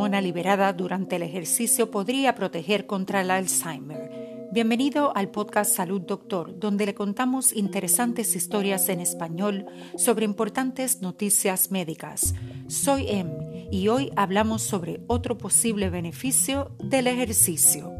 hormona liberada durante el ejercicio podría proteger contra el Alzheimer. Bienvenido al podcast Salud Doctor, donde le contamos interesantes historias en español sobre importantes noticias médicas. Soy Em y hoy hablamos sobre otro posible beneficio del ejercicio.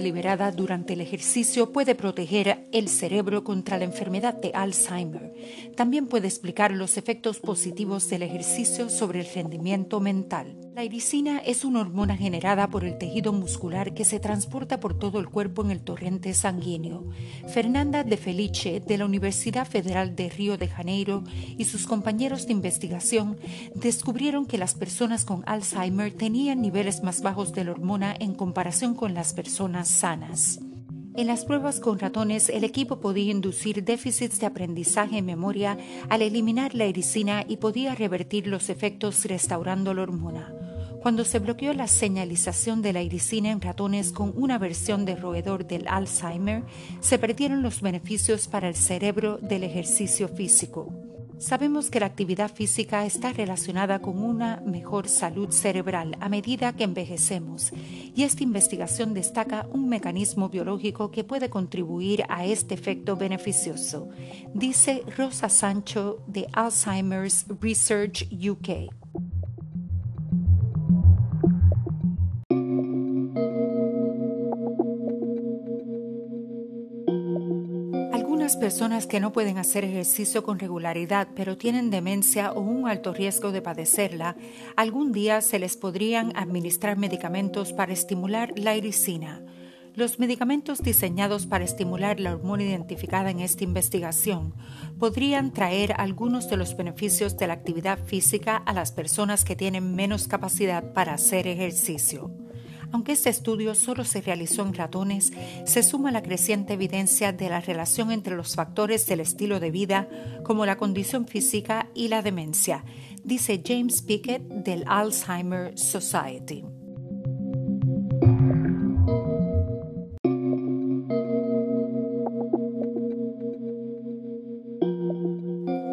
Liberada durante el ejercicio puede proteger el cerebro contra la enfermedad de Alzheimer. También puede explicar los efectos positivos del ejercicio sobre el rendimiento mental. La iricina es una hormona generada por el tejido muscular que se transporta por todo el cuerpo en el torrente sanguíneo. Fernanda de Felice, de la Universidad Federal de Río de Janeiro, y sus compañeros de investigación descubrieron que las personas con Alzheimer tenían niveles más bajos de la hormona en comparación con las personas sanas. En las pruebas con ratones, el equipo podía inducir déficits de aprendizaje y memoria al eliminar la ericina y podía revertir los efectos restaurando la hormona. Cuando se bloqueó la señalización de la iricina en ratones con una versión de roedor del Alzheimer, se perdieron los beneficios para el cerebro del ejercicio físico. Sabemos que la actividad física está relacionada con una mejor salud cerebral a medida que envejecemos y esta investigación destaca un mecanismo biológico que puede contribuir a este efecto beneficioso, dice Rosa Sancho de Alzheimer's Research UK. Personas que no pueden hacer ejercicio con regularidad, pero tienen demencia o un alto riesgo de padecerla, algún día se les podrían administrar medicamentos para estimular la iricina. Los medicamentos diseñados para estimular la hormona identificada en esta investigación podrían traer algunos de los beneficios de la actividad física a las personas que tienen menos capacidad para hacer ejercicio. Aunque este estudio solo se realizó en ratones, se suma la creciente evidencia de la relación entre los factores del estilo de vida, como la condición física y la demencia, dice James Pickett del Alzheimer Society.